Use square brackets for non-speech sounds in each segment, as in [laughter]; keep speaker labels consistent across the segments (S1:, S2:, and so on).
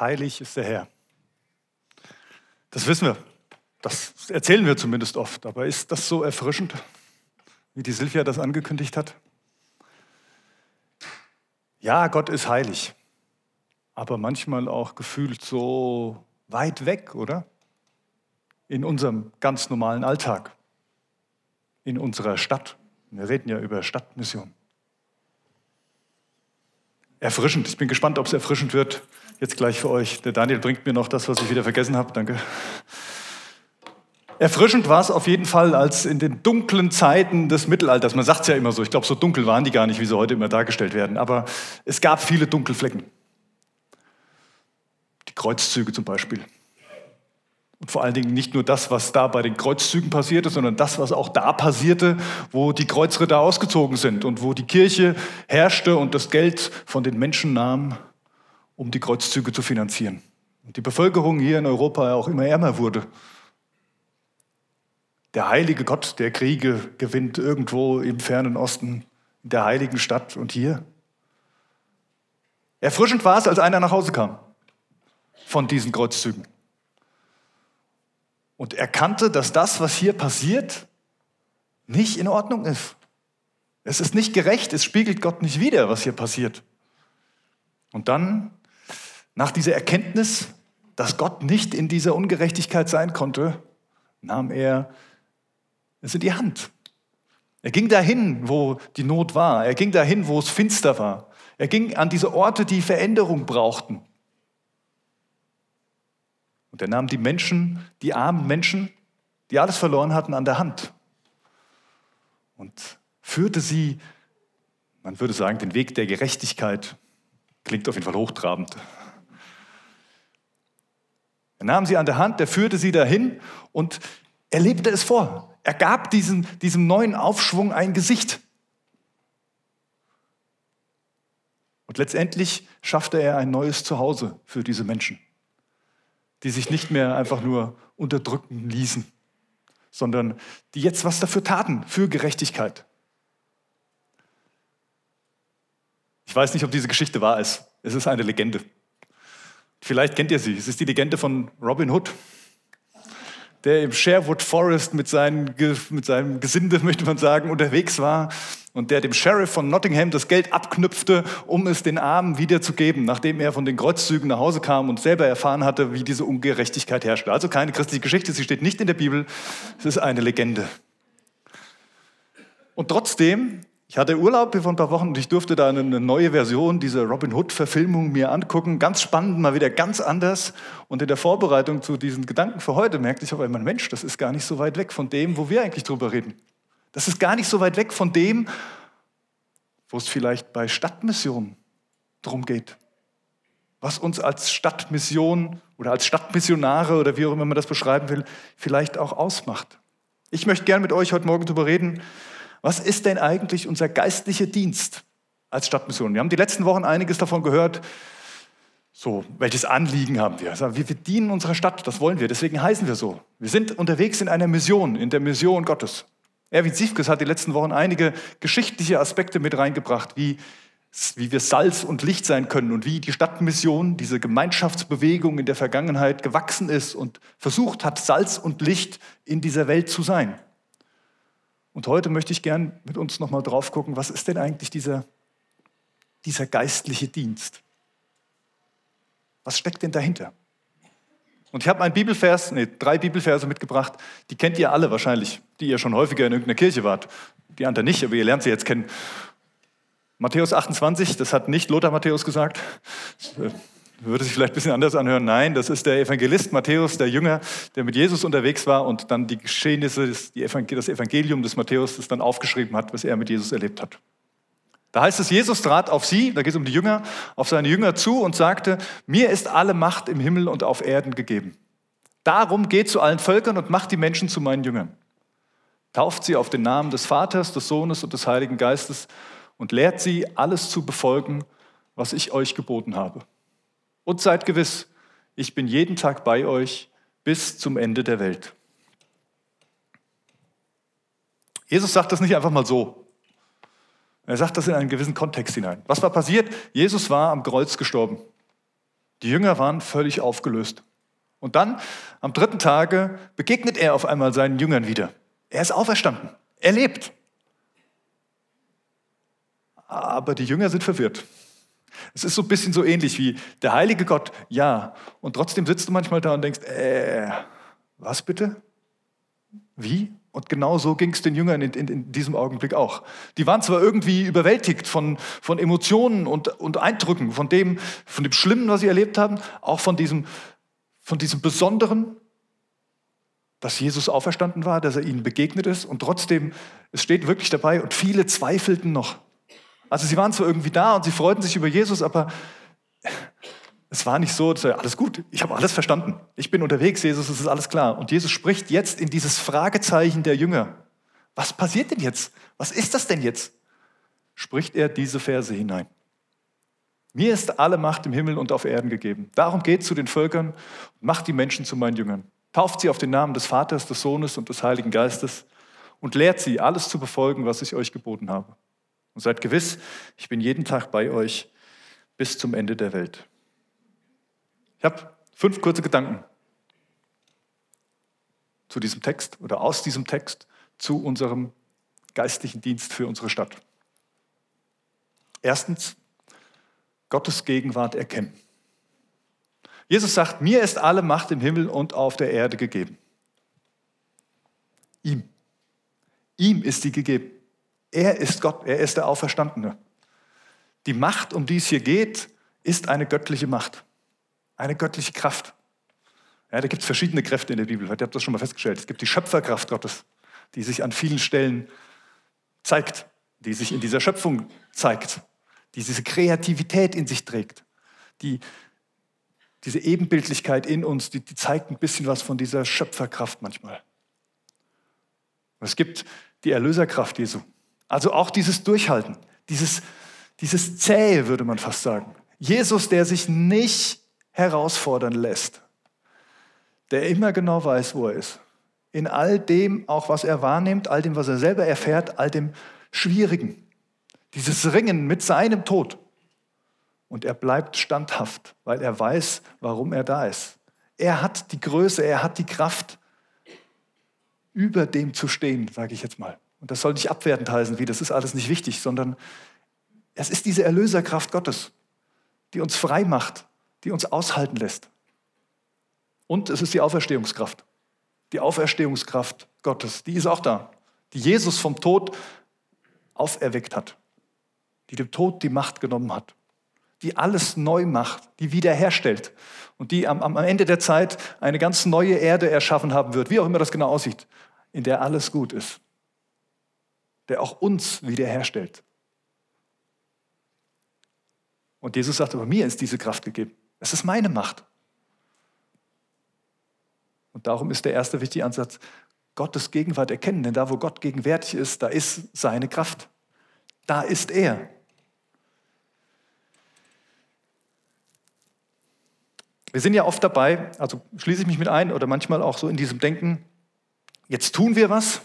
S1: heilig ist der Herr. Das wissen wir. Das erzählen wir zumindest oft. Aber ist das so erfrischend, wie die Silvia das angekündigt hat? Ja, Gott ist heilig, aber manchmal auch gefühlt so weit weg, oder? In unserem ganz normalen Alltag, in unserer Stadt. Wir reden ja über Stadtmission. Erfrischend. Ich bin gespannt, ob es erfrischend wird. Jetzt gleich für euch. Der Daniel bringt mir noch das, was ich wieder vergessen habe. Danke. Erfrischend war es auf jeden Fall als in den dunklen Zeiten des Mittelalters. Man sagt es ja immer so. Ich glaube, so dunkel waren die gar nicht, wie sie heute immer dargestellt werden. Aber es gab viele Dunkelflecken. Die Kreuzzüge zum Beispiel. Und vor allen Dingen nicht nur das, was da bei den Kreuzzügen passierte, sondern das, was auch da passierte, wo die Kreuzritter ausgezogen sind und wo die Kirche herrschte und das Geld von den Menschen nahm, um die Kreuzzüge zu finanzieren. Und die Bevölkerung hier in Europa auch immer ärmer wurde der heilige Gott der Kriege gewinnt irgendwo im fernen Osten, in der heiligen Stadt und hier. Erfrischend war es, als einer nach Hause kam von diesen Kreuzzügen und erkannte, dass das, was hier passiert, nicht in Ordnung ist. Es ist nicht gerecht, es spiegelt Gott nicht wider, was hier passiert. Und dann, nach dieser Erkenntnis, dass Gott nicht in dieser Ungerechtigkeit sein konnte, nahm er es in die Hand. Er ging dahin, wo die Not war. Er ging dahin, wo es finster war. Er ging an diese Orte, die Veränderung brauchten. Und er nahm die Menschen, die armen Menschen, die alles verloren hatten, an der Hand und führte sie, man würde sagen, den Weg der Gerechtigkeit. Klingt auf jeden Fall hochtrabend. Er nahm sie an der Hand, er führte sie dahin und er lebte es vor. Er gab diesen, diesem neuen Aufschwung ein Gesicht. Und letztendlich schaffte er ein neues Zuhause für diese Menschen, die sich nicht mehr einfach nur unterdrücken ließen, sondern die jetzt was dafür taten, für Gerechtigkeit. Ich weiß nicht, ob diese Geschichte wahr ist. Es ist eine Legende. Vielleicht kennt ihr sie. Es ist die Legende von Robin Hood der im Sherwood Forest mit, seinen, mit seinem Gesinde, [laughs] möchte man sagen, unterwegs war und der dem Sheriff von Nottingham das Geld abknüpfte, um es den Armen wiederzugeben, nachdem er von den Kreuzzügen nach Hause kam und selber erfahren hatte, wie diese Ungerechtigkeit herrschte. Also keine christliche Geschichte, sie steht nicht in der Bibel, es ist eine Legende. Und trotzdem ich hatte Urlaub vor ein paar Wochen und ich durfte da eine neue Version dieser Robin Hood-Verfilmung mir angucken. Ganz spannend, mal wieder ganz anders. Und in der Vorbereitung zu diesen Gedanken für heute merkte ich auf einmal, Mensch, das ist gar nicht so weit weg von dem, wo wir eigentlich drüber reden. Das ist gar nicht so weit weg von dem, wo es vielleicht bei Stadtmissionen drum geht. Was uns als Stadtmission oder als Stadtmissionare oder wie auch immer man das beschreiben will, vielleicht auch ausmacht. Ich möchte gerne mit euch heute Morgen darüber reden, was ist denn eigentlich unser geistlicher Dienst als Stadtmission? Wir haben die letzten Wochen einiges davon gehört. So, welches Anliegen haben wir? Wir dienen unserer Stadt, das wollen wir, deswegen heißen wir so. Wir sind unterwegs in einer Mission, in der Mission Gottes. Erwin Siefkes hat die letzten Wochen einige geschichtliche Aspekte mit reingebracht, wie, wie wir Salz und Licht sein können und wie die Stadtmission, diese Gemeinschaftsbewegung in der Vergangenheit gewachsen ist und versucht hat, Salz und Licht in dieser Welt zu sein. Und heute möchte ich gern mit uns nochmal drauf gucken, was ist denn eigentlich dieser, dieser geistliche Dienst? Was steckt denn dahinter? Und ich habe einen Bibelvers, nee, drei Bibelverse mitgebracht, die kennt ihr alle wahrscheinlich, die ihr schon häufiger in irgendeiner Kirche wart. Die anderen nicht, aber ihr lernt sie jetzt kennen. Matthäus 28, das hat nicht Lothar Matthäus gesagt, würde sich vielleicht ein bisschen anders anhören. Nein, das ist der Evangelist Matthäus, der Jünger, der mit Jesus unterwegs war und dann die Geschehnisse, das Evangelium des Matthäus, das dann aufgeschrieben hat, was er mit Jesus erlebt hat. Da heißt es, Jesus trat auf sie, da geht es um die Jünger, auf seine Jünger zu und sagte, mir ist alle Macht im Himmel und auf Erden gegeben. Darum geht zu allen Völkern und macht die Menschen zu meinen Jüngern. Tauft sie auf den Namen des Vaters, des Sohnes und des Heiligen Geistes und lehrt sie, alles zu befolgen, was ich euch geboten habe. Und seid gewiss, ich bin jeden Tag bei euch bis zum Ende der Welt. Jesus sagt das nicht einfach mal so. Er sagt das in einen gewissen Kontext hinein. Was war passiert? Jesus war am Kreuz gestorben. Die Jünger waren völlig aufgelöst. Und dann, am dritten Tage, begegnet er auf einmal seinen Jüngern wieder. Er ist auferstanden. Er lebt. Aber die Jünger sind verwirrt. Es ist so ein bisschen so ähnlich wie der heilige Gott, ja. Und trotzdem sitzt du manchmal da und denkst, äh, was bitte? Wie? Und genau so ging es den Jüngern in, in, in, diesem Augenblick auch. Die waren zwar irgendwie überwältigt von, von Emotionen und, und Eindrücken, von dem, von dem Schlimmen, was sie erlebt haben, auch von diesem, von diesem Besonderen, dass Jesus auferstanden war, dass er ihnen begegnet ist. Und trotzdem, es steht wirklich dabei, und viele zweifelten noch. Also sie waren zwar irgendwie da und sie freuten sich über Jesus, aber es war nicht so, alles gut, ich habe alles verstanden. Ich bin unterwegs, Jesus, es ist alles klar. Und Jesus spricht jetzt in dieses Fragezeichen der Jünger. Was passiert denn jetzt? Was ist das denn jetzt? Spricht er diese Verse hinein. Mir ist alle Macht im Himmel und auf Erden gegeben. Darum geht zu den Völkern und macht die Menschen zu meinen Jüngern. Tauft sie auf den Namen des Vaters, des Sohnes und des Heiligen Geistes und lehrt sie, alles zu befolgen, was ich euch geboten habe. Und seid gewiss, ich bin jeden Tag bei euch bis zum Ende der Welt. Ich habe fünf kurze Gedanken zu diesem Text oder aus diesem Text zu unserem geistlichen Dienst für unsere Stadt. Erstens, Gottes Gegenwart erkennen. Jesus sagt, mir ist alle Macht im Himmel und auf der Erde gegeben. Ihm. Ihm ist die gegeben. Er ist Gott, er ist der Auferstandene. Die Macht, um die es hier geht, ist eine göttliche Macht, eine göttliche Kraft. Ja, da gibt es verschiedene Kräfte in der Bibel. Ihr habt das schon mal festgestellt. Es gibt die Schöpferkraft Gottes, die sich an vielen Stellen zeigt, die sich in dieser Schöpfung zeigt, die diese Kreativität in sich trägt, die diese Ebenbildlichkeit in uns, die, die zeigt ein bisschen was von dieser Schöpferkraft manchmal. Und es gibt die Erlöserkraft Jesu, also auch dieses Durchhalten, dieses, dieses Zähe, würde man fast sagen. Jesus, der sich nicht herausfordern lässt, der immer genau weiß, wo er ist. In all dem, auch was er wahrnimmt, all dem, was er selber erfährt, all dem Schwierigen. Dieses Ringen mit seinem Tod. Und er bleibt standhaft, weil er weiß, warum er da ist. Er hat die Größe, er hat die Kraft, über dem zu stehen, sage ich jetzt mal. Und das soll nicht abwertend heißen, wie das ist alles nicht wichtig, sondern es ist diese Erlöserkraft Gottes, die uns frei macht, die uns aushalten lässt. Und es ist die Auferstehungskraft. Die Auferstehungskraft Gottes, die ist auch da, die Jesus vom Tod auferweckt hat, die dem Tod die Macht genommen hat, die alles neu macht, die wiederherstellt und die am, am Ende der Zeit eine ganz neue Erde erschaffen haben wird, wie auch immer das genau aussieht, in der alles gut ist der auch uns wiederherstellt. Und Jesus sagt, aber mir ist diese Kraft gegeben. Es ist meine Macht. Und darum ist der erste wichtige Ansatz, Gottes Gegenwart erkennen. Denn da, wo Gott gegenwärtig ist, da ist seine Kraft. Da ist er. Wir sind ja oft dabei, also schließe ich mich mit ein oder manchmal auch so in diesem Denken, jetzt tun wir was,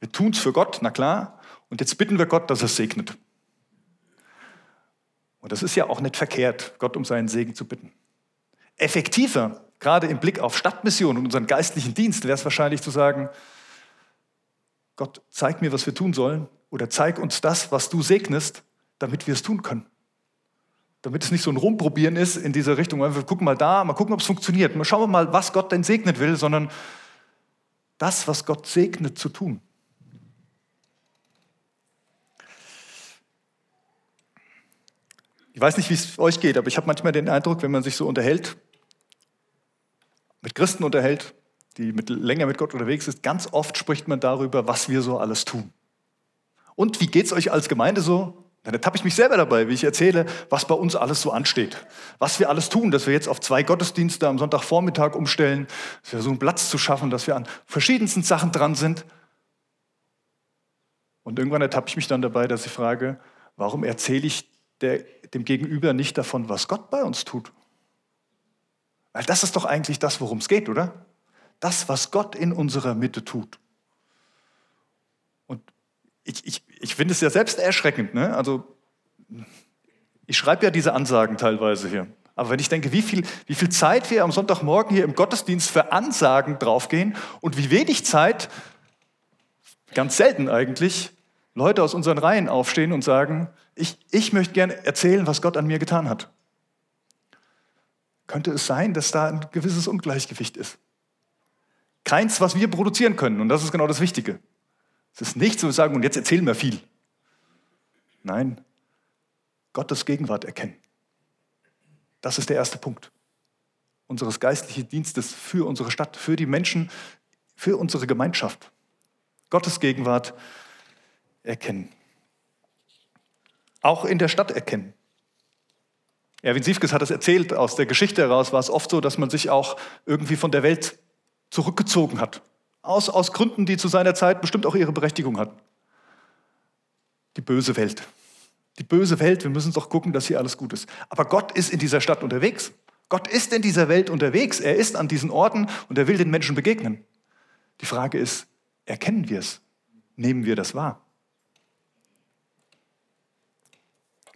S1: wir tun es für Gott, na klar, und jetzt bitten wir Gott, dass er segnet. Und das ist ja auch nicht verkehrt, Gott um seinen Segen zu bitten. Effektiver, gerade im Blick auf Stadtmission und unseren geistlichen Dienst, wäre es wahrscheinlich zu sagen, Gott, zeig mir, was wir tun sollen oder zeig uns das, was du segnest, damit wir es tun können. Damit es nicht so ein Rumprobieren ist in dieser Richtung, wir gucken mal da, mal gucken, ob es funktioniert. Mal schauen wir mal, was Gott denn segnet will, sondern das, was Gott segnet, zu tun. Ich weiß nicht, wie es euch geht, aber ich habe manchmal den Eindruck, wenn man sich so unterhält, mit Christen unterhält, die mit, länger mit Gott unterwegs sind, ganz oft spricht man darüber, was wir so alles tun. Und wie geht es euch als Gemeinde so? Dann ertappe ich mich selber dabei, wie ich erzähle, was bei uns alles so ansteht. Was wir alles tun, dass wir jetzt auf zwei Gottesdienste am Sonntagvormittag umstellen, dass wir so einen Platz zu schaffen, dass wir an verschiedensten Sachen dran sind. Und irgendwann ertappe ich mich dann dabei, dass ich frage, warum erzähle ich der, dem Gegenüber nicht davon, was Gott bei uns tut. Weil das ist doch eigentlich das, worum es geht, oder? Das, was Gott in unserer Mitte tut. Und ich, ich, ich finde es ja selbst erschreckend. Ne? Also, ich schreibe ja diese Ansagen teilweise hier. Aber wenn ich denke, wie viel, wie viel Zeit wir am Sonntagmorgen hier im Gottesdienst für Ansagen draufgehen und wie wenig Zeit, ganz selten eigentlich, Leute aus unseren Reihen aufstehen und sagen, ich, ich möchte gerne erzählen, was Gott an mir getan hat. Könnte es sein, dass da ein gewisses Ungleichgewicht ist? Keins, was wir produzieren können. Und das ist genau das Wichtige. Es ist nicht so, sagen, und jetzt erzählen wir viel. Nein, Gottes Gegenwart erkennen. Das ist der erste Punkt unseres geistlichen Dienstes für unsere Stadt, für die Menschen, für unsere Gemeinschaft. Gottes Gegenwart erkennen. Auch in der Stadt erkennen. Erwin Siefkes hat es erzählt, aus der Geschichte heraus war es oft so, dass man sich auch irgendwie von der Welt zurückgezogen hat. Aus, aus Gründen, die zu seiner Zeit bestimmt auch ihre Berechtigung hatten. Die böse Welt. Die böse Welt, wir müssen doch gucken, dass hier alles gut ist. Aber Gott ist in dieser Stadt unterwegs. Gott ist in dieser Welt unterwegs. Er ist an diesen Orten und er will den Menschen begegnen. Die Frage ist, erkennen wir es? Nehmen wir das wahr?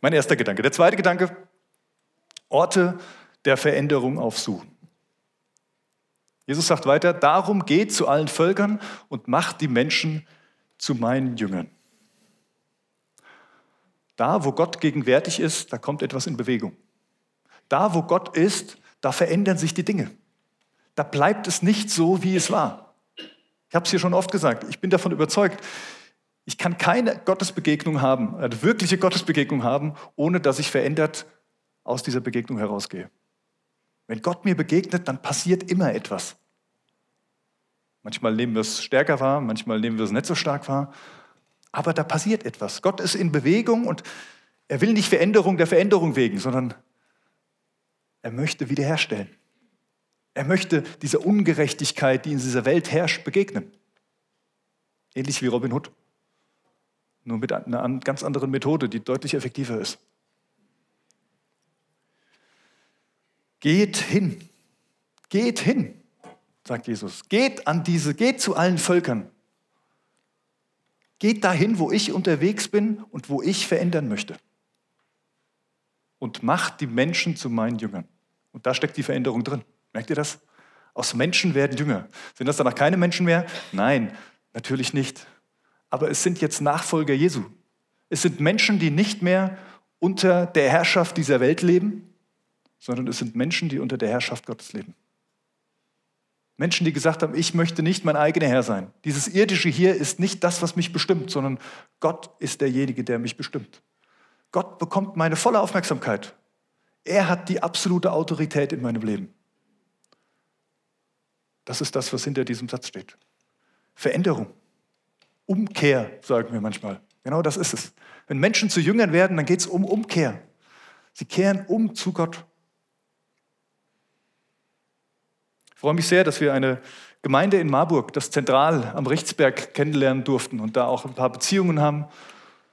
S1: Mein erster Gedanke. Der zweite Gedanke, Orte der Veränderung aufsuchen. Jesus sagt weiter, darum geht zu allen Völkern und macht die Menschen zu meinen Jüngern. Da, wo Gott gegenwärtig ist, da kommt etwas in Bewegung. Da, wo Gott ist, da verändern sich die Dinge. Da bleibt es nicht so, wie es war. Ich habe es hier schon oft gesagt. Ich bin davon überzeugt, ich kann keine Gottesbegegnung haben, eine wirkliche Gottesbegegnung haben, ohne dass ich verändert aus dieser Begegnung herausgehe. Wenn Gott mir begegnet, dann passiert immer etwas. Manchmal nehmen wir es stärker wahr, manchmal nehmen wir es nicht so stark wahr, aber da passiert etwas. Gott ist in Bewegung und er will nicht Veränderung der Veränderung wegen, sondern er möchte wiederherstellen. Er möchte dieser Ungerechtigkeit, die in dieser Welt herrscht, begegnen. Ähnlich wie Robin Hood. Nur mit einer ganz anderen Methode, die deutlich effektiver ist. Geht hin. Geht hin, sagt Jesus. Geht an diese, geht zu allen Völkern. Geht dahin, wo ich unterwegs bin und wo ich verändern möchte. Und macht die Menschen zu meinen Jüngern. Und da steckt die Veränderung drin. Merkt ihr das? Aus Menschen werden Jünger. Sind das danach keine Menschen mehr? Nein, natürlich nicht. Aber es sind jetzt Nachfolger Jesu. Es sind Menschen, die nicht mehr unter der Herrschaft dieser Welt leben, sondern es sind Menschen, die unter der Herrschaft Gottes leben. Menschen, die gesagt haben, ich möchte nicht mein eigener Herr sein. Dieses irdische hier ist nicht das, was mich bestimmt, sondern Gott ist derjenige, der mich bestimmt. Gott bekommt meine volle Aufmerksamkeit. Er hat die absolute Autorität in meinem Leben. Das ist das, was hinter diesem Satz steht. Veränderung. Umkehr, sagen wir manchmal. Genau das ist es. Wenn Menschen zu Jüngern werden, dann geht es um Umkehr. Sie kehren um zu Gott. freue mich sehr, dass wir eine Gemeinde in Marburg, das Zentral am Rechtsberg, kennenlernen durften und da auch ein paar Beziehungen haben.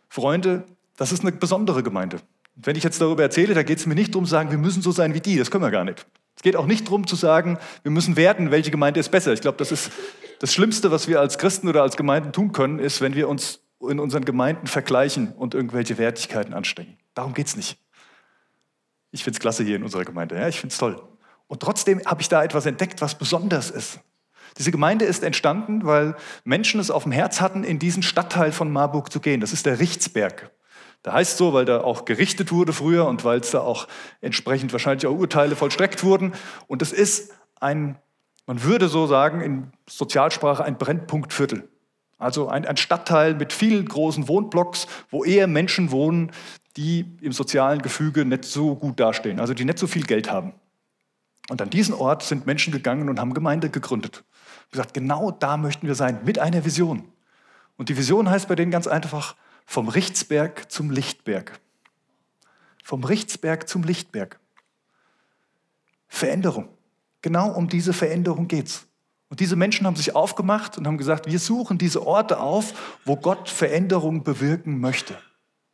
S1: Freunde, das ist eine besondere Gemeinde. Und wenn ich jetzt darüber erzähle, da geht es mir nicht darum zu sagen, wir müssen so sein wie die, das können wir gar nicht. Es geht auch nicht darum zu sagen, wir müssen werten, welche Gemeinde ist besser. Ich glaube, das ist das Schlimmste, was wir als Christen oder als Gemeinden tun können, ist, wenn wir uns in unseren Gemeinden vergleichen und irgendwelche Wertigkeiten anstecken. Darum geht es nicht. Ich finde es klasse hier in unserer Gemeinde. Ja, ich finde es toll. Und trotzdem habe ich da etwas entdeckt, was besonders ist. Diese Gemeinde ist entstanden, weil Menschen es auf dem Herz hatten, in diesen Stadtteil von Marburg zu gehen. Das ist der Richtsberg. Da heißt so, weil da auch gerichtet wurde früher und weil es da auch entsprechend wahrscheinlich auch Urteile vollstreckt wurden. Und es ist ein, man würde so sagen, in Sozialsprache ein Brennpunktviertel. Also ein, ein Stadtteil mit vielen großen Wohnblocks, wo eher Menschen wohnen, die im sozialen Gefüge nicht so gut dastehen, also die nicht so viel Geld haben. Und an diesen Ort sind Menschen gegangen und haben Gemeinde gegründet. Und gesagt, genau da möchten wir sein, mit einer Vision. Und die Vision heißt bei denen ganz einfach, vom Richtsberg zum Lichtberg. Vom Richtsberg zum Lichtberg. Veränderung. Genau um diese Veränderung geht's. Und diese Menschen haben sich aufgemacht und haben gesagt, wir suchen diese Orte auf, wo Gott Veränderung bewirken möchte.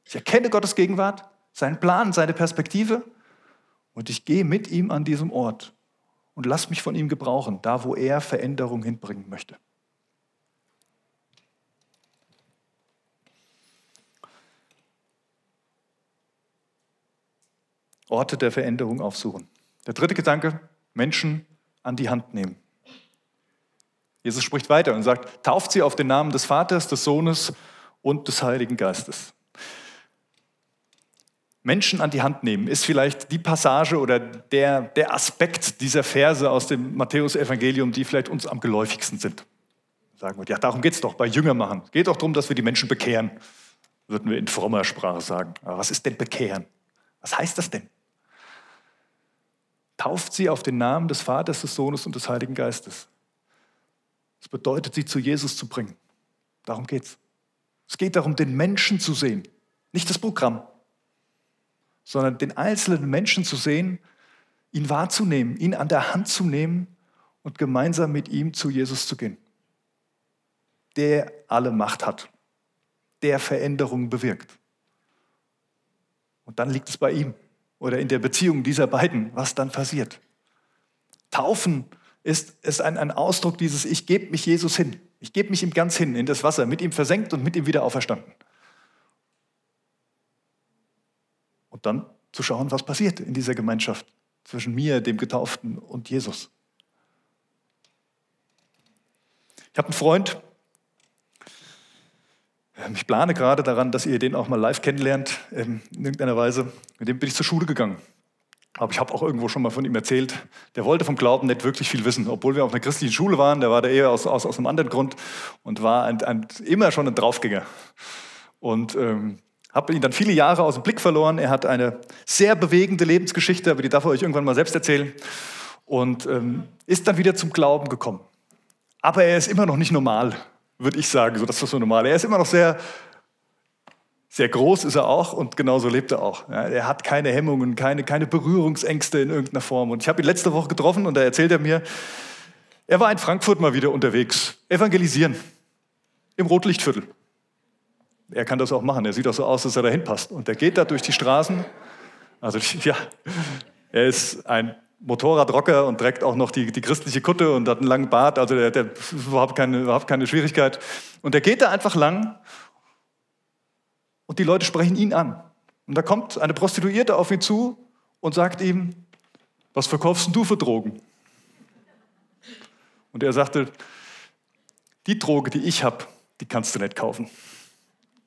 S1: Ich erkenne Gottes Gegenwart, seinen Plan, seine Perspektive und ich gehe mit ihm an diesem Ort und lass mich von ihm gebrauchen, da wo er Veränderung hinbringen möchte. Orte der Veränderung aufsuchen. Der dritte Gedanke, Menschen an die Hand nehmen. Jesus spricht weiter und sagt, tauft sie auf den Namen des Vaters, des Sohnes und des Heiligen Geistes. Menschen an die Hand nehmen ist vielleicht die Passage oder der, der Aspekt dieser Verse aus dem Matthäusevangelium, die vielleicht uns am geläufigsten sind. Sagen wir, ja, darum geht es doch bei Jünger machen. Es geht doch darum, dass wir die Menschen bekehren, würden wir in frommer Sprache sagen. Aber was ist denn bekehren? Was heißt das denn? Tauft sie auf den Namen des Vaters, des Sohnes und des Heiligen Geistes. Das bedeutet, sie zu Jesus zu bringen. Darum geht es. Es geht darum, den Menschen zu sehen, nicht das Programm, sondern den einzelnen Menschen zu sehen, ihn wahrzunehmen, ihn an der Hand zu nehmen und gemeinsam mit ihm zu Jesus zu gehen. Der alle Macht hat, der Veränderungen bewirkt. Und dann liegt es bei ihm oder in der Beziehung dieser beiden, was dann passiert. Taufen ist, ist ein, ein Ausdruck dieses Ich gebe mich Jesus hin. Ich gebe mich ihm ganz hin in das Wasser, mit ihm versenkt und mit ihm wieder auferstanden. Und dann zu schauen, was passiert in dieser Gemeinschaft zwischen mir, dem Getauften und Jesus. Ich habe einen Freund, ich plane gerade daran, dass ihr den auch mal live kennenlernt, ähm, in irgendeiner Weise. Mit dem bin ich zur Schule gegangen. Aber ich habe auch irgendwo schon mal von ihm erzählt. Der wollte vom Glauben nicht wirklich viel wissen, obwohl wir auf einer christlichen Schule waren. Der war da eher aus, aus, aus einem anderen Grund und war ein, ein, immer schon ein Draufgänger. Und ähm, habe ihn dann viele Jahre aus dem Blick verloren. Er hat eine sehr bewegende Lebensgeschichte, aber die darf er euch irgendwann mal selbst erzählen. Und ähm, ist dann wieder zum Glauben gekommen. Aber er ist immer noch nicht normal, würde ich sagen. So, das ist so normal. Er ist immer noch sehr, sehr groß, ist er auch und genauso lebt er auch. Ja, er hat keine Hemmungen, keine, keine Berührungsängste in irgendeiner Form. Und ich habe ihn letzte Woche getroffen und da erzählt er mir, er war in Frankfurt mal wieder unterwegs, evangelisieren, im Rotlichtviertel. Er kann das auch machen. Er sieht auch so aus, dass er dahin passt. Und er geht da durch die Straßen. Also, [laughs] ja, er ist ein Motorradrocker und trägt auch noch die, die christliche Kutte und hat einen langen Bart. Also, der, der überhaupt keine, überhaupt keine Schwierigkeit. Und er geht da einfach lang und die Leute sprechen ihn an. Und da kommt eine Prostituierte auf ihn zu und sagt ihm, was verkaufst du für Drogen? Und er sagte, die Droge, die ich habe, die kannst du nicht kaufen.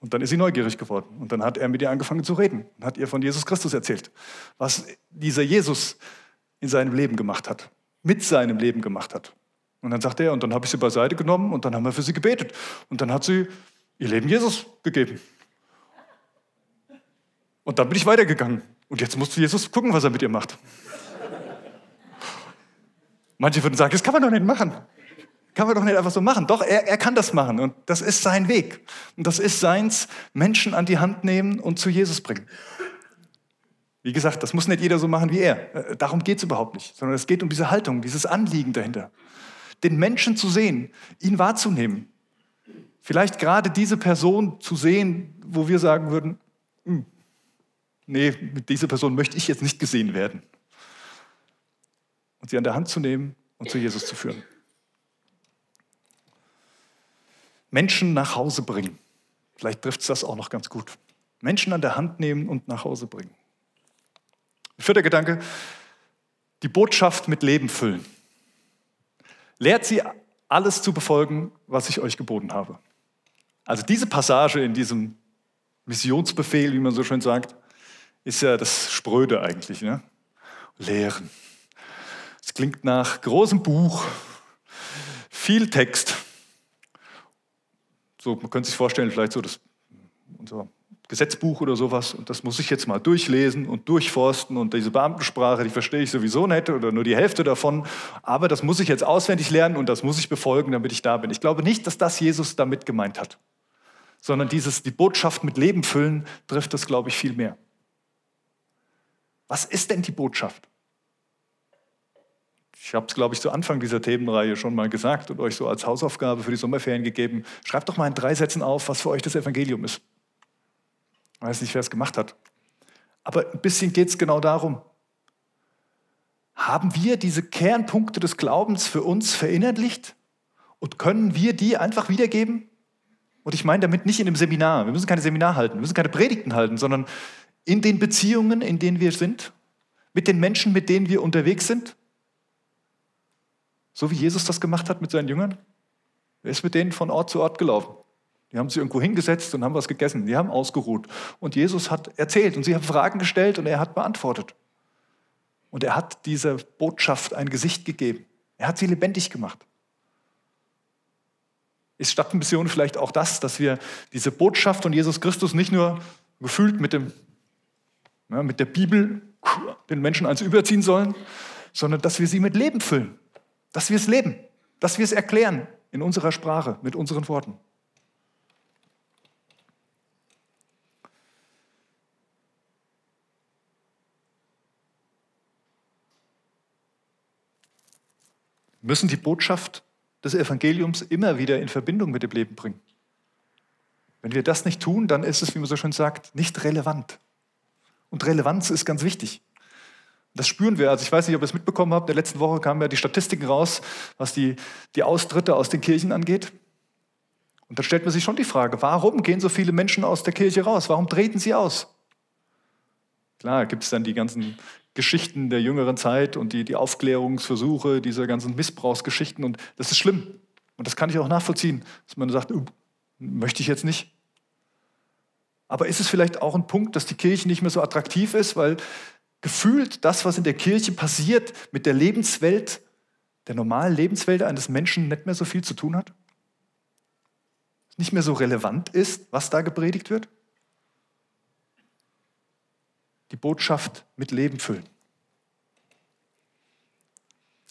S1: Und dann ist sie neugierig geworden. Und dann hat er mit ihr angefangen zu reden und hat ihr von Jesus Christus erzählt, was dieser Jesus in seinem Leben gemacht hat, mit seinem Leben gemacht hat. Und dann sagt er, und dann habe ich sie beiseite genommen und dann haben wir für sie gebetet. Und dann hat sie ihr Leben Jesus gegeben. Und dann bin ich weitergegangen. Und jetzt musste Jesus gucken, was er mit ihr macht. Manche würden sagen, das kann man doch nicht machen. Kann man doch nicht einfach so machen. Doch, er, er kann das machen und das ist sein Weg. Und das ist seins, Menschen an die Hand nehmen und zu Jesus bringen. Wie gesagt, das muss nicht jeder so machen wie er. Äh, darum geht es überhaupt nicht, sondern es geht um diese Haltung, dieses Anliegen dahinter. Den Menschen zu sehen, ihn wahrzunehmen. Vielleicht gerade diese Person zu sehen, wo wir sagen würden, hm, nee, mit dieser Person möchte ich jetzt nicht gesehen werden. Und sie an der Hand zu nehmen und zu Jesus zu führen. Menschen nach Hause bringen. Vielleicht trifft es das auch noch ganz gut. Menschen an der Hand nehmen und nach Hause bringen. Vierter Gedanke, die Botschaft mit Leben füllen. Lehrt sie alles zu befolgen, was ich euch geboten habe. Also diese Passage in diesem Missionsbefehl, wie man so schön sagt, ist ja das Spröde eigentlich. Ne? Lehren. Es klingt nach großem Buch, viel Text. So, man könnte sich vorstellen, vielleicht so das, unser Gesetzbuch oder sowas. Und das muss ich jetzt mal durchlesen und durchforsten. Und diese Beamtensprache, die verstehe ich sowieso nicht oder nur die Hälfte davon. Aber das muss ich jetzt auswendig lernen und das muss ich befolgen, damit ich da bin. Ich glaube nicht, dass das Jesus damit gemeint hat. Sondern dieses, die Botschaft mit Leben füllen, trifft das, glaube ich, viel mehr. Was ist denn die Botschaft? Ich habe es, glaube ich, zu Anfang dieser Themenreihe schon mal gesagt und euch so als Hausaufgabe für die Sommerferien gegeben. Schreibt doch mal in drei Sätzen auf, was für euch das Evangelium ist. Ich weiß nicht, wer es gemacht hat. Aber ein bisschen geht es genau darum. Haben wir diese Kernpunkte des Glaubens für uns verinnerlicht und können wir die einfach wiedergeben? Und ich meine damit nicht in einem Seminar. Wir müssen keine Seminar halten, wir müssen keine Predigten halten, sondern in den Beziehungen, in denen wir sind, mit den Menschen, mit denen wir unterwegs sind? So wie Jesus das gemacht hat mit seinen Jüngern? Er ist mit denen von Ort zu Ort gelaufen. Die haben sich irgendwo hingesetzt und haben was gegessen. Die haben ausgeruht. Und Jesus hat erzählt und sie haben Fragen gestellt und er hat beantwortet. Und er hat dieser Botschaft ein Gesicht gegeben. Er hat sie lebendig gemacht. Ist Stadtmission vielleicht auch das, dass wir diese Botschaft von Jesus Christus nicht nur gefühlt mit, dem, ja, mit der Bibel den Menschen eins überziehen sollen, sondern dass wir sie mit Leben füllen, dass wir es leben, dass wir es erklären in unserer Sprache, mit unseren Worten. Müssen die Botschaft des Evangeliums immer wieder in Verbindung mit dem Leben bringen. Wenn wir das nicht tun, dann ist es, wie man so schön sagt, nicht relevant. Und Relevanz ist ganz wichtig. Das spüren wir. Also ich weiß nicht, ob ihr es mitbekommen habt. In der letzten Woche kamen ja die Statistiken raus, was die, die Austritte aus den Kirchen angeht. Und da stellt man sich schon die Frage, warum gehen so viele Menschen aus der Kirche raus? Warum treten sie aus? Klar, gibt es dann die ganzen Geschichten der jüngeren Zeit und die, die Aufklärungsversuche dieser ganzen Missbrauchsgeschichten. Und das ist schlimm. Und das kann ich auch nachvollziehen, dass man sagt, uh, möchte ich jetzt nicht. Aber ist es vielleicht auch ein Punkt, dass die Kirche nicht mehr so attraktiv ist, weil gefühlt das, was in der Kirche passiert, mit der Lebenswelt, der normalen Lebenswelt eines Menschen nicht mehr so viel zu tun hat? Nicht mehr so relevant ist, was da gepredigt wird? Die Botschaft mit Leben füllen.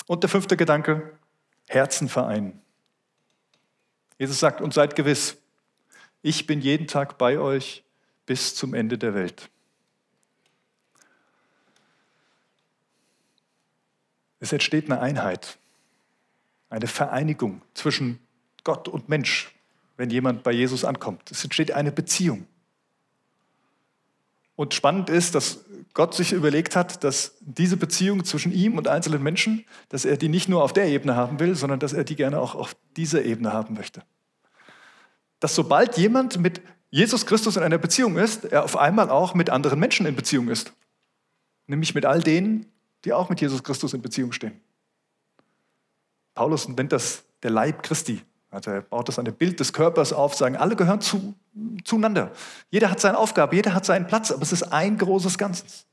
S1: Und der fünfte Gedanke, Herzen vereinen. Jesus sagt, und seid gewiss, ich bin jeden Tag bei euch bis zum Ende der Welt. Es entsteht eine Einheit, eine Vereinigung zwischen Gott und Mensch, wenn jemand bei Jesus ankommt. Es entsteht eine Beziehung. Und spannend ist, dass Gott sich überlegt hat, dass diese Beziehung zwischen ihm und einzelnen Menschen, dass er die nicht nur auf der Ebene haben will, sondern dass er die gerne auch auf dieser Ebene haben möchte. Dass sobald jemand mit Jesus Christus in einer Beziehung ist, er auf einmal auch mit anderen Menschen in Beziehung ist. Nämlich mit all denen, die auch mit Jesus Christus in Beziehung stehen. Paulus nennt das der Leib Christi. Also er baut das an dem Bild des Körpers auf, sagen, alle gehören zu, zueinander. Jeder hat seine Aufgabe, jeder hat seinen Platz, aber es ist ein großes Ganzes.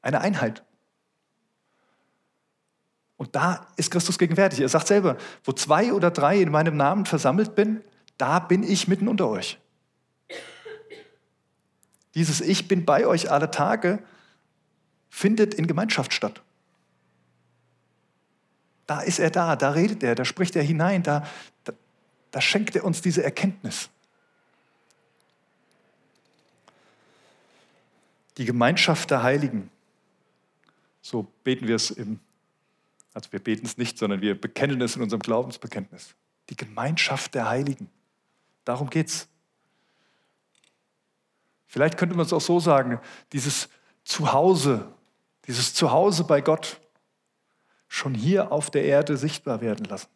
S1: Eine Einheit. Und da ist Christus gegenwärtig. Er sagt selber, wo zwei oder drei in meinem Namen versammelt bin, da bin ich mitten unter euch. Dieses Ich bin bei euch alle Tage findet in Gemeinschaft statt. Da ist er da, da redet er, da spricht er hinein, da, da, schenkt er uns diese Erkenntnis. Die Gemeinschaft der Heiligen. So beten wir es im, also wir beten es nicht, sondern wir bekennen es in unserem Glaubensbekenntnis. Die Gemeinschaft der Heiligen. Darum geht es. Vielleicht könnte man es auch so sagen, dieses Zuhause, dieses Zuhause bei Gott, schon hier auf der Erde sichtbar werden lassen.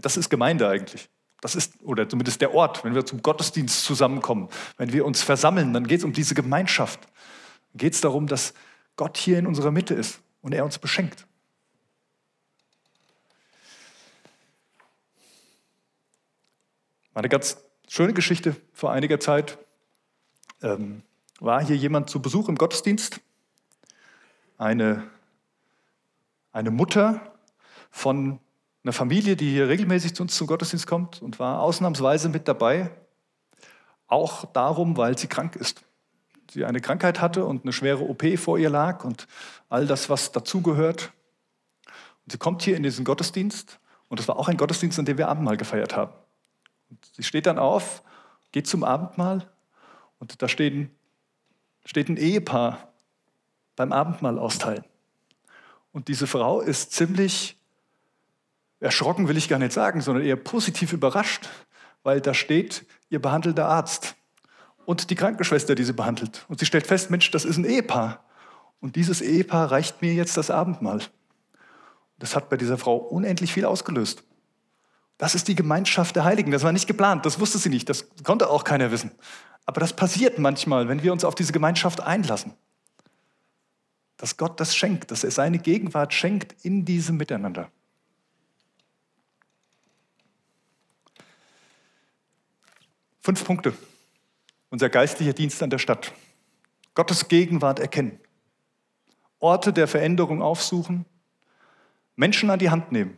S1: Das ist Gemeinde eigentlich. Das ist, oder zumindest der Ort, wenn wir zum Gottesdienst zusammenkommen, wenn wir uns versammeln, dann geht es um diese Gemeinschaft. Dann geht es darum, dass Gott hier in unserer Mitte ist und er uns beschenkt. Eine ganz schöne Geschichte vor einiger Zeit. Ähm, war hier jemand zu Besuch im Gottesdienst. Eine eine Mutter von einer Familie, die hier regelmäßig zu uns zum Gottesdienst kommt und war ausnahmsweise mit dabei, auch darum, weil sie krank ist. Sie eine Krankheit hatte und eine schwere OP vor ihr lag und all das, was dazugehört. Und sie kommt hier in diesen Gottesdienst und das war auch ein Gottesdienst, an dem wir Abendmahl gefeiert haben. Und sie steht dann auf, geht zum Abendmahl und da steht, steht ein Ehepaar beim Abendmahl austeilen. Und diese Frau ist ziemlich erschrocken, will ich gar nicht sagen, sondern eher positiv überrascht, weil da steht ihr behandelter Arzt und die Krankenschwester, die sie behandelt. Und sie stellt fest, Mensch, das ist ein Ehepaar. Und dieses Ehepaar reicht mir jetzt das Abendmahl. Das hat bei dieser Frau unendlich viel ausgelöst. Das ist die Gemeinschaft der Heiligen. Das war nicht geplant, das wusste sie nicht, das konnte auch keiner wissen. Aber das passiert manchmal, wenn wir uns auf diese Gemeinschaft einlassen. dass Gott das schenkt, dass er seine Gegenwart schenkt in diesem Miteinander. Fünf Punkte. Unser geistlicher Dienst an der Stadt. Gottes Gegenwart erkennen. Orte der Veränderung aufsuchen. Menschen an die Hand nehmen.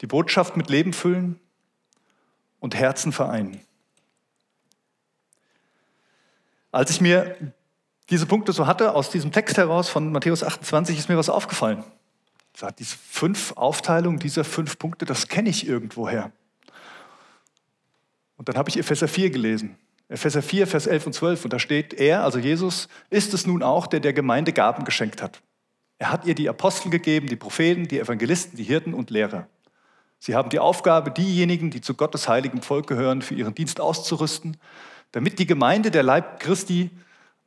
S1: Die Botschaft mit Leben füllen und Herzen vereinen. Als ich mir diese Punkte so hatte, aus diesem Text heraus von Matthäus 28, ist mir was aufgefallen. Diese fünf Aufteilungen dieser fünf Punkte, das kenne ich irgendwoher. Und dann habe ich Epheser 4 gelesen. Epheser 4, Vers 11 und 12. Und da steht, er, also Jesus, ist es nun auch, der der Gemeinde Gaben geschenkt hat. Er hat ihr die Apostel gegeben, die Propheten, die Evangelisten, die Hirten und Lehrer. Sie haben die Aufgabe, diejenigen, die zu Gottes heiligem Volk gehören, für ihren Dienst auszurüsten, damit die Gemeinde, der Leib Christi,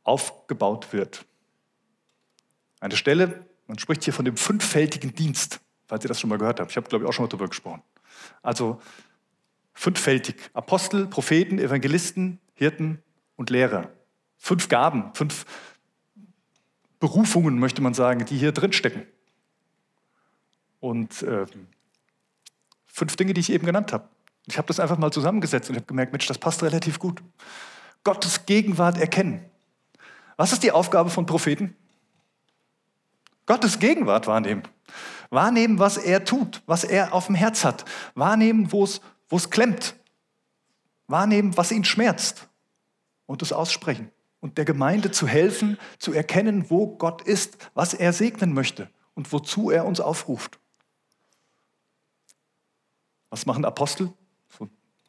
S1: aufgebaut wird. Eine Stelle, man spricht hier von dem fünffältigen Dienst, falls ihr das schon mal gehört habt. Ich habe, glaube ich, auch schon mal darüber gesprochen. Also fünffältig. Apostel, Propheten, Evangelisten, Hirten und Lehrer. Fünf Gaben, fünf Berufungen, möchte man sagen, die hier drinstecken. Und äh, fünf Dinge, die ich eben genannt habe. Ich habe das einfach mal zusammengesetzt und habe gemerkt, Mensch, das passt relativ gut. Gottes Gegenwart erkennen. Was ist die Aufgabe von Propheten? Gottes Gegenwart wahrnehmen. Wahrnehmen, was er tut, was er auf dem Herz hat. Wahrnehmen, wo es wo es klemmt. Wahrnehmen, was ihn schmerzt und es aussprechen. Und der Gemeinde zu helfen, zu erkennen, wo Gott ist, was er segnen möchte und wozu er uns aufruft. Was machen Apostel?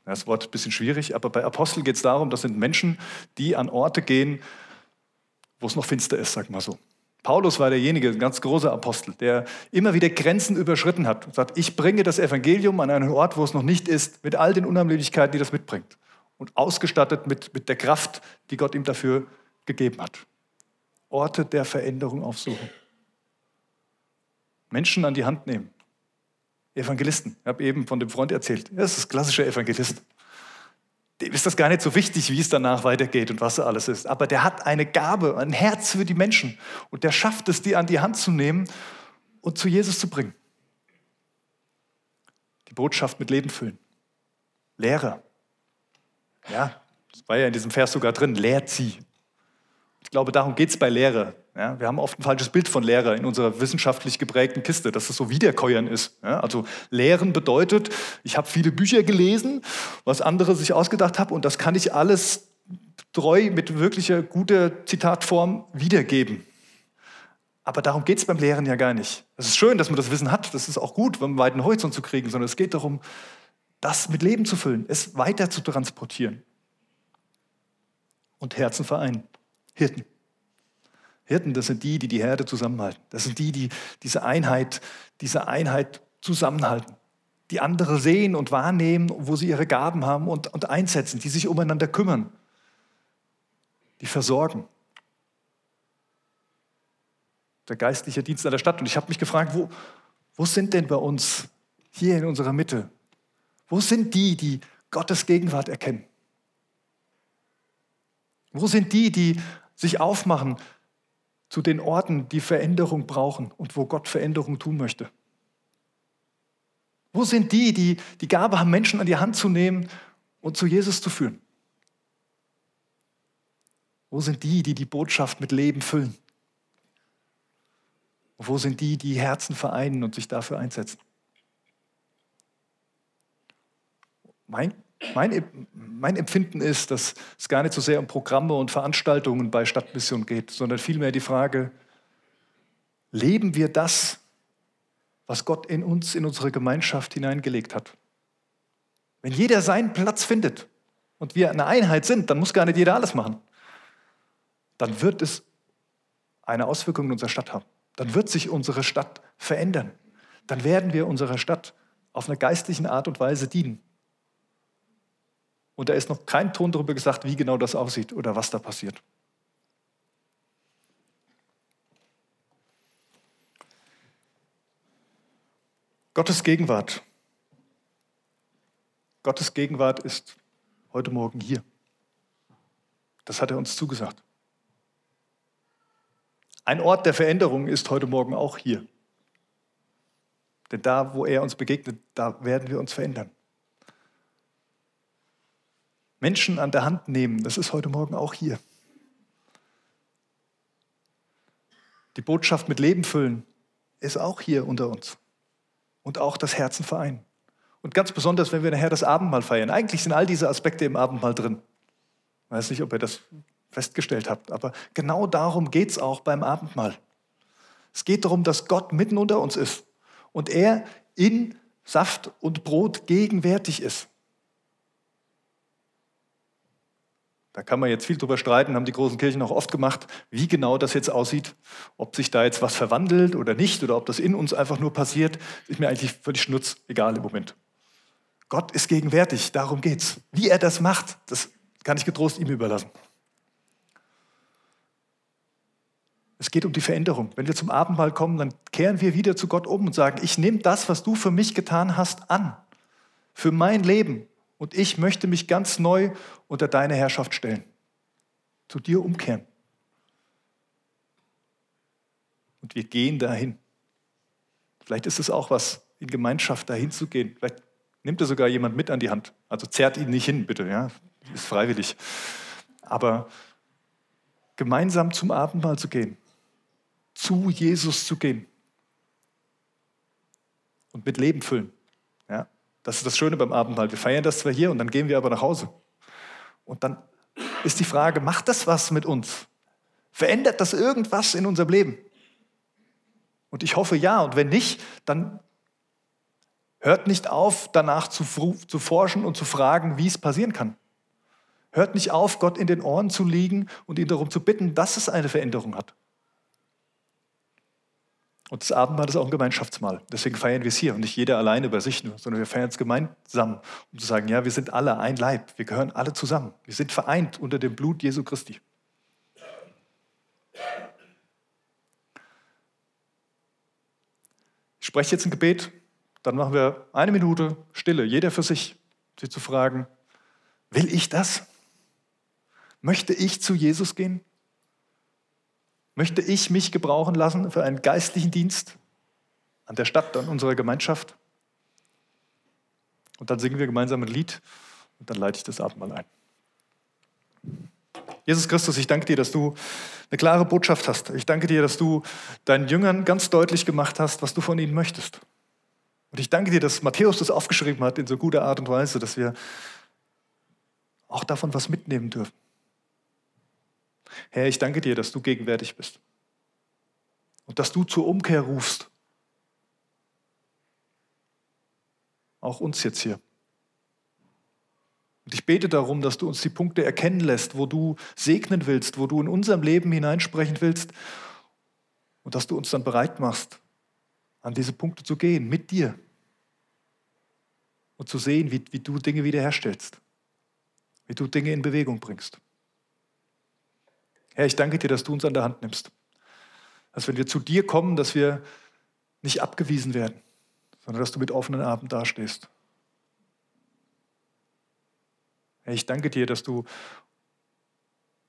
S1: Das Wort ist ein bisschen schwierig, aber bei Apostel geht es darum, das sind Menschen, die an Orte gehen, wo es noch finster ist, sag mal so. Paulus war derjenige, ein ganz großer Apostel, der immer wieder Grenzen überschritten hat und sagt, ich bringe das Evangelium an einen Ort, wo es noch nicht ist, mit all den Unheimlichkeiten, die das mitbringt. Und ausgestattet mit, mit der Kraft, die Gott ihm dafür gegeben hat. Orte der Veränderung aufsuchen. Menschen an die Hand nehmen. Evangelisten. Ich habe eben von dem Freund erzählt. Er ist das klassische Evangelist dem ist das gar nicht so wichtig, wie es danach weitergeht und was alles ist. Aber der hat eine Gabe, ein Herz für die Menschen. Und der schafft es, die an die Hand zu nehmen und zu Jesus zu bringen. Die Botschaft mit Leben füllen. Lehrer. Ja, das war ja in diesem Vers sogar drin. Lehrt sie. Ich glaube, darum geht es bei Lehre. Ja, wir haben oft ein falsches Bild von Lehrer in unserer wissenschaftlich geprägten Kiste, dass es so Wiederkäuern ist. Ja, also Lehren bedeutet, ich habe viele Bücher gelesen, was andere sich ausgedacht haben und das kann ich alles treu mit wirklicher guter Zitatform wiedergeben. Aber darum geht es beim Lehren ja gar nicht. Es ist schön, dass man das Wissen hat, das ist auch gut, einen weiten Horizont zu kriegen, sondern es geht darum, das mit Leben zu füllen, es weiter zu transportieren und Herzen vereinen. Hirten. Hirten, das sind die, die die Herde zusammenhalten. Das sind die, die diese Einheit, diese Einheit zusammenhalten. Die andere sehen und wahrnehmen, wo sie ihre Gaben haben und, und einsetzen, die sich umeinander kümmern, die versorgen. Der geistliche Dienst an der Stadt. Und ich habe mich gefragt, wo, wo sind denn bei uns hier in unserer Mitte? Wo sind die, die Gottes Gegenwart erkennen? Wo sind die, die sich aufmachen zu den Orten, die Veränderung brauchen und wo Gott Veränderung tun möchte? Wo sind die, die die Gabe haben, Menschen an die Hand zu nehmen und zu Jesus zu führen? Wo sind die, die die Botschaft mit Leben füllen? Und wo sind die, die Herzen vereinen und sich dafür einsetzen? Mein mein, mein, Empfinden ist, dass es gar nicht so sehr um Programme und Veranstaltungen bei Stadtmission geht, sondern vielmehr die Frage, leben wir das, was Gott in uns, in unsere Gemeinschaft hineingelegt hat? Wenn jeder seinen Platz findet und wir eine Einheit sind, dann muss gar nicht jeder alles machen. Dann wird es eine Auswirkung in unserer Stadt haben. Dann wird sich unsere Stadt verändern. Dann werden wir unserer Stadt auf einer geistlichen Art und Weise dienen. Und da ist noch kein Ton darüber gesagt, wie genau das aussieht oder was da passiert. Gottes Gegenwart. Gottes Gegenwart ist heute Morgen hier. Das hat er uns zugesagt. Ein Ort der Veränderung ist heute Morgen auch hier. Denn da, wo er uns begegnet, da werden wir uns verändern. Menschen an der Hand nehmen, das ist heute Morgen auch hier. Die Botschaft mit Leben füllen ist auch hier unter uns. Und auch das Herzen vereinen. Und ganz besonders, wenn wir nachher das Abendmahl feiern. Eigentlich sind all diese Aspekte im Abendmahl drin. Ich weiß nicht, ob ihr das festgestellt habt, aber genau darum geht es auch beim Abendmahl. Es geht darum, dass Gott mitten unter uns ist und er in Saft und Brot gegenwärtig ist. Da kann man jetzt viel drüber streiten, haben die großen Kirchen auch oft gemacht, wie genau das jetzt aussieht, ob sich da jetzt was verwandelt oder nicht oder ob das in uns einfach nur passiert, ist mir eigentlich völlig schnurz egal im Moment. Gott ist gegenwärtig, darum geht's. Wie er das macht, das kann ich getrost ihm überlassen. Es geht um die Veränderung. Wenn wir zum Abendmahl kommen, dann kehren wir wieder zu Gott um und sagen, ich nehme das, was du für mich getan hast, an. Für mein Leben. Und ich möchte mich ganz neu unter deine Herrschaft stellen. Zu dir umkehren. Und wir gehen dahin. Vielleicht ist es auch was, in Gemeinschaft dahin zu gehen. Vielleicht nimmt er sogar jemand mit an die Hand. Also zerrt ihn nicht hin, bitte. Ja? Ist freiwillig. Aber gemeinsam zum Abendmahl zu gehen, zu Jesus zu gehen und mit Leben füllen. Ja, das ist das Schöne beim Abendmahl. Wir feiern das zwar hier und dann gehen wir aber nach Hause. Und dann ist die Frage, macht das was mit uns? Verändert das irgendwas in unserem Leben? Und ich hoffe ja. Und wenn nicht, dann hört nicht auf, danach zu, zu forschen und zu fragen, wie es passieren kann. Hört nicht auf, Gott in den Ohren zu liegen und ihn darum zu bitten, dass es eine Veränderung hat. Und das Abendmahl ist auch ein Gemeinschaftsmahl. Deswegen feiern wir es hier und nicht jeder alleine bei sich nur, sondern wir feiern es gemeinsam, um zu sagen, ja, wir sind alle ein Leib, wir gehören alle zusammen. Wir sind vereint unter dem Blut Jesu Christi. Ich spreche jetzt ein Gebet, dann machen wir eine Minute Stille, jeder für sich, sie zu fragen, will ich das? Möchte ich zu Jesus gehen? Möchte ich mich gebrauchen lassen für einen geistlichen Dienst an der Stadt, an unserer Gemeinschaft? Und dann singen wir gemeinsam ein Lied und dann leite ich das Abendmahl ein. Jesus Christus, ich danke dir, dass du eine klare Botschaft hast. Ich danke dir, dass du deinen Jüngern ganz deutlich gemacht hast, was du von ihnen möchtest. Und ich danke dir, dass Matthäus das aufgeschrieben hat in so guter Art und Weise, dass wir auch davon was mitnehmen dürfen. Herr, ich danke dir, dass du gegenwärtig bist und dass du zur Umkehr rufst. Auch uns jetzt hier. Und ich bete darum, dass du uns die Punkte erkennen lässt, wo du segnen willst, wo du in unserem Leben hineinsprechen willst und dass du uns dann bereit machst, an diese Punkte zu gehen, mit dir und zu sehen, wie, wie du Dinge wiederherstellst, wie du Dinge in Bewegung bringst. Herr, ich danke dir, dass du uns an der Hand nimmst. Dass wenn wir zu dir kommen, dass wir nicht abgewiesen werden, sondern dass du mit offenen Armen dastehst. Herr, ich danke dir, dass du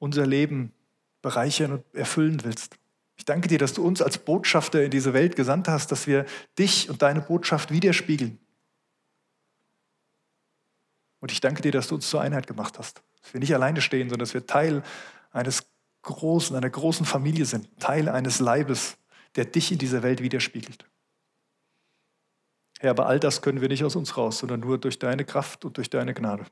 S1: unser Leben bereichern und erfüllen willst. Ich danke dir, dass du uns als Botschafter in diese Welt gesandt hast, dass wir dich und deine Botschaft widerspiegeln. Und ich danke dir, dass du uns zur Einheit gemacht hast. Dass wir nicht alleine stehen, sondern dass wir Teil eines großen, einer großen Familie sind, Teil eines Leibes, der dich in dieser Welt widerspiegelt. Herr, aber all das können wir nicht aus uns raus, sondern nur durch deine Kraft und durch deine Gnade.